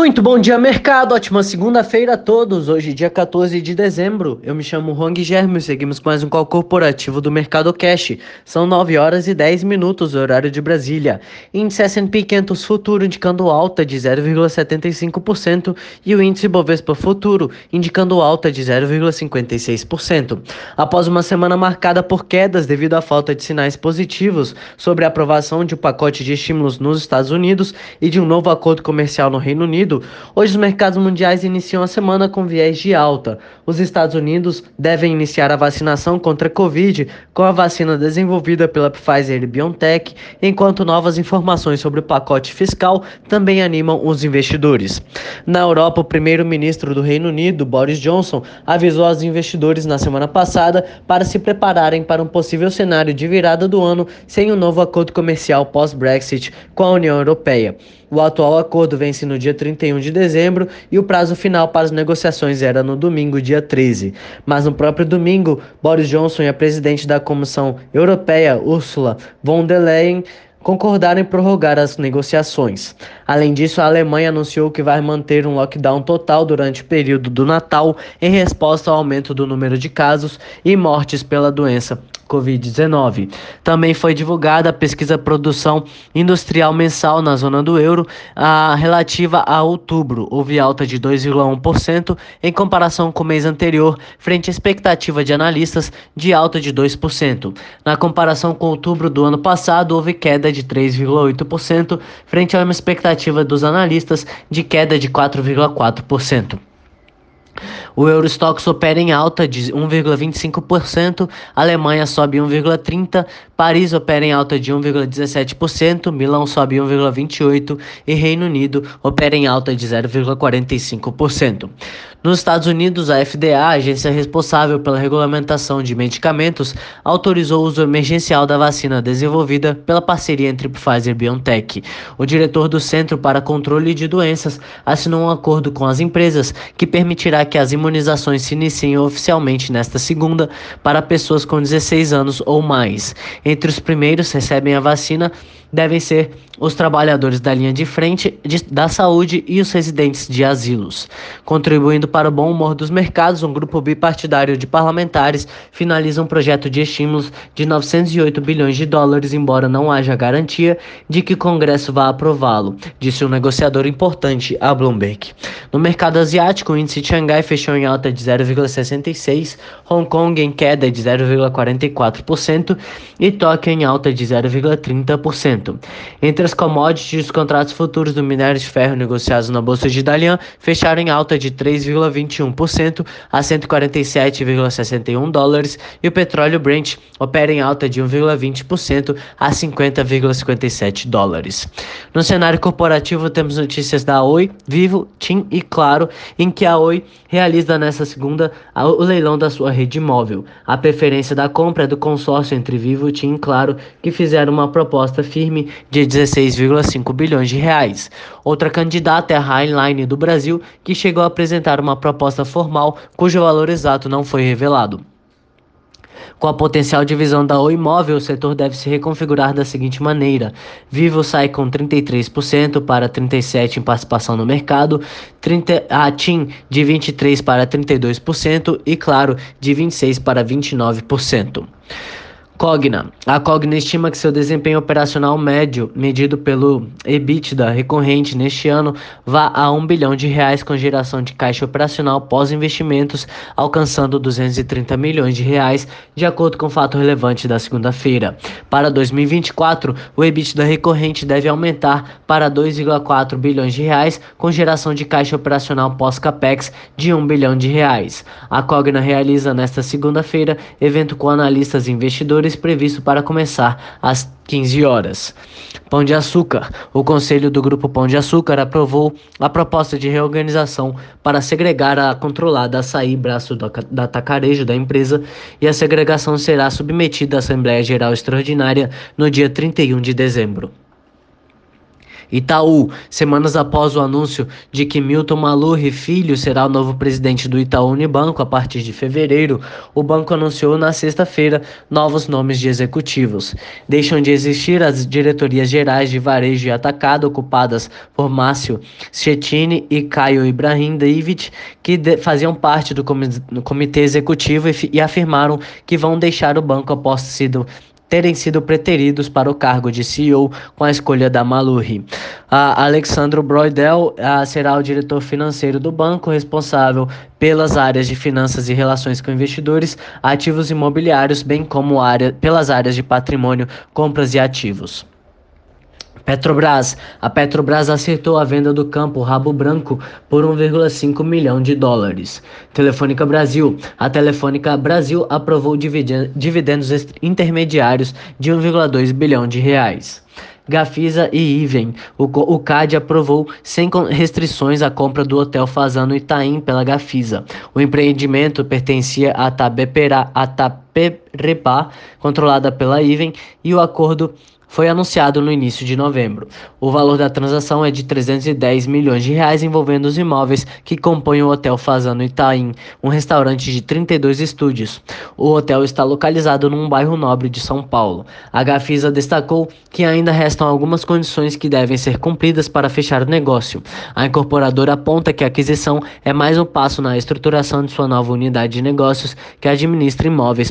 Muito bom dia, mercado. Ótima segunda-feira a todos. Hoje, dia 14 de dezembro. Eu me chamo Juan Guilherme e seguimos com mais um call corporativo do Mercado Cash. São 9 horas e 10 minutos, horário de Brasília. Índice S&P 500 Futuro indicando alta de 0,75% e o índice Bovespa Futuro indicando alta de 0,56%. Após uma semana marcada por quedas devido à falta de sinais positivos sobre a aprovação de um pacote de estímulos nos Estados Unidos e de um novo acordo comercial no Reino Unido, Hoje os mercados mundiais iniciam a semana com viés de alta. Os Estados Unidos devem iniciar a vacinação contra a Covid com a vacina desenvolvida pela Pfizer e BioNTech, enquanto novas informações sobre o pacote fiscal também animam os investidores. Na Europa, o primeiro-ministro do Reino Unido, Boris Johnson, avisou aos investidores na semana passada para se prepararem para um possível cenário de virada do ano sem um novo acordo comercial pós-Brexit com a União Europeia. O atual acordo vence no dia 31 de dezembro e o prazo final para as negociações era no domingo, dia 13. Mas no próprio domingo, Boris Johnson e a presidente da Comissão Europeia, Ursula von der Leyen, concordaram em prorrogar as negociações. Além disso, a Alemanha anunciou que vai manter um lockdown total durante o período do Natal em resposta ao aumento do número de casos e mortes pela doença Covid-19. Também foi divulgada a pesquisa Produção Industrial Mensal na zona do euro, a, relativa a outubro. Houve alta de 2,1% em comparação com o mês anterior, frente à expectativa de analistas de alta de 2%. Na comparação com outubro do ano passado, houve queda de 3,8%, frente a uma expectativa dos analistas de queda de 4,4%. O Eurostox opera em alta de 1,25%, Alemanha sobe 1,30%, Paris opera em alta de 1,17%, Milão sobe 1,28% e Reino Unido opera em alta de 0,45%. Nos Estados Unidos, a FDA, agência responsável pela regulamentação de medicamentos, autorizou o uso emergencial da vacina desenvolvida pela parceria entre Pfizer e BioNTech. O diretor do Centro para Controle de Doenças assinou um acordo com as empresas que permitirá que as imunizações se iniciem oficialmente nesta segunda para pessoas com 16 anos ou mais. Entre os primeiros recebem a vacina devem ser os trabalhadores da linha de frente de, da saúde e os residentes de asilos. Contribuindo para o bom humor dos mercados, um grupo bipartidário de parlamentares finaliza um projeto de estímulos de 908 bilhões de dólares, embora não haja garantia de que o Congresso vá aprová-lo, disse um negociador importante a Bloomberg. No mercado asiático, o índice de Xangai fechou em alta de 0,66, Hong Kong em queda de 0,44% e Tóquio em alta de 0,30%. Entre as commodities, os contratos futuros do minério de ferro negociados na Bolsa de Dalian fecharam em alta de 3,21% a 147,61 dólares e o petróleo Brent opera em alta de 1,20% a 50,57 dólares. No cenário corporativo, temos notícias da Oi, Vivo, TIM e Claro, em que a Oi realiza nesta segunda o leilão da sua rede móvel. A preferência da compra é do consórcio entre Vivo, TIM e Claro, que fizeram uma proposta firme de 16,5 bilhões de reais. Outra candidata é a Highline do Brasil, que chegou a apresentar uma proposta formal cujo valor exato não foi revelado. Com a potencial divisão da Oi Imóvel, o setor deve se reconfigurar da seguinte maneira: Vivo sai com 33% para 37% em participação no mercado, 30, a TIM de 23% para 32% e, claro, de 26% para 29%. Cogna. A Cogna estima que seu desempenho operacional médio, medido pelo EBITDA recorrente neste ano, vá a 1 bilhão de reais com geração de caixa operacional pós-investimentos, alcançando 230 milhões de reais, de acordo com o fato relevante da segunda-feira. Para 2024, o EBITDA recorrente deve aumentar para 2,4 bilhões de reais, com geração de caixa operacional pós-capex de 1 bilhão de reais. A Cogna realiza nesta segunda-feira evento com analistas e investidores previsto para começar às 15 horas. Pão de Açúcar. O Conselho do Grupo Pão de Açúcar aprovou a proposta de reorganização para segregar a controlada açaí braço da atacarejo da empresa e a segregação será submetida à Assembleia Geral Extraordinária no dia 31 de dezembro. Itaú, semanas após o anúncio de que Milton Malurri Filho será o novo presidente do Itaú Unibanco a partir de fevereiro, o banco anunciou na sexta-feira novos nomes de executivos. Deixam de existir as diretorias gerais de varejo e atacado ocupadas por Márcio Schettini e Caio Ibrahim David, que faziam parte do comitê executivo e, e afirmaram que vão deixar o banco após sido terem sido preteridos para o cargo de CEO com a escolha da Maluri. A Alexandro Broidel a, será o diretor financeiro do banco, responsável pelas áreas de finanças e relações com investidores, ativos imobiliários, bem como área, pelas áreas de patrimônio, compras e ativos. Petrobras. A Petrobras acertou a venda do campo Rabo Branco por 1,5 milhão de dólares. Telefônica Brasil. A Telefônica Brasil aprovou dividendos intermediários de 1,2 bilhão de reais. Gafisa e Iven. O, o CAD aprovou sem restrições a compra do Hotel Fazano Itaim pela Gafisa. O empreendimento pertencia à Tabeperá, a Taperepá, controlada pela Iven, e o acordo foi anunciado no início de novembro. O valor da transação é de 310 milhões de reais envolvendo os imóveis que compõem o Hotel Fazano Itaim, um restaurante de 32 estúdios. O hotel está localizado num bairro nobre de São Paulo. A Gafisa destacou que ainda restam algumas condições que devem ser cumpridas para fechar o negócio. A incorporadora aponta que a aquisição é mais um passo na estruturação de sua nova unidade de negócios que administra imóveis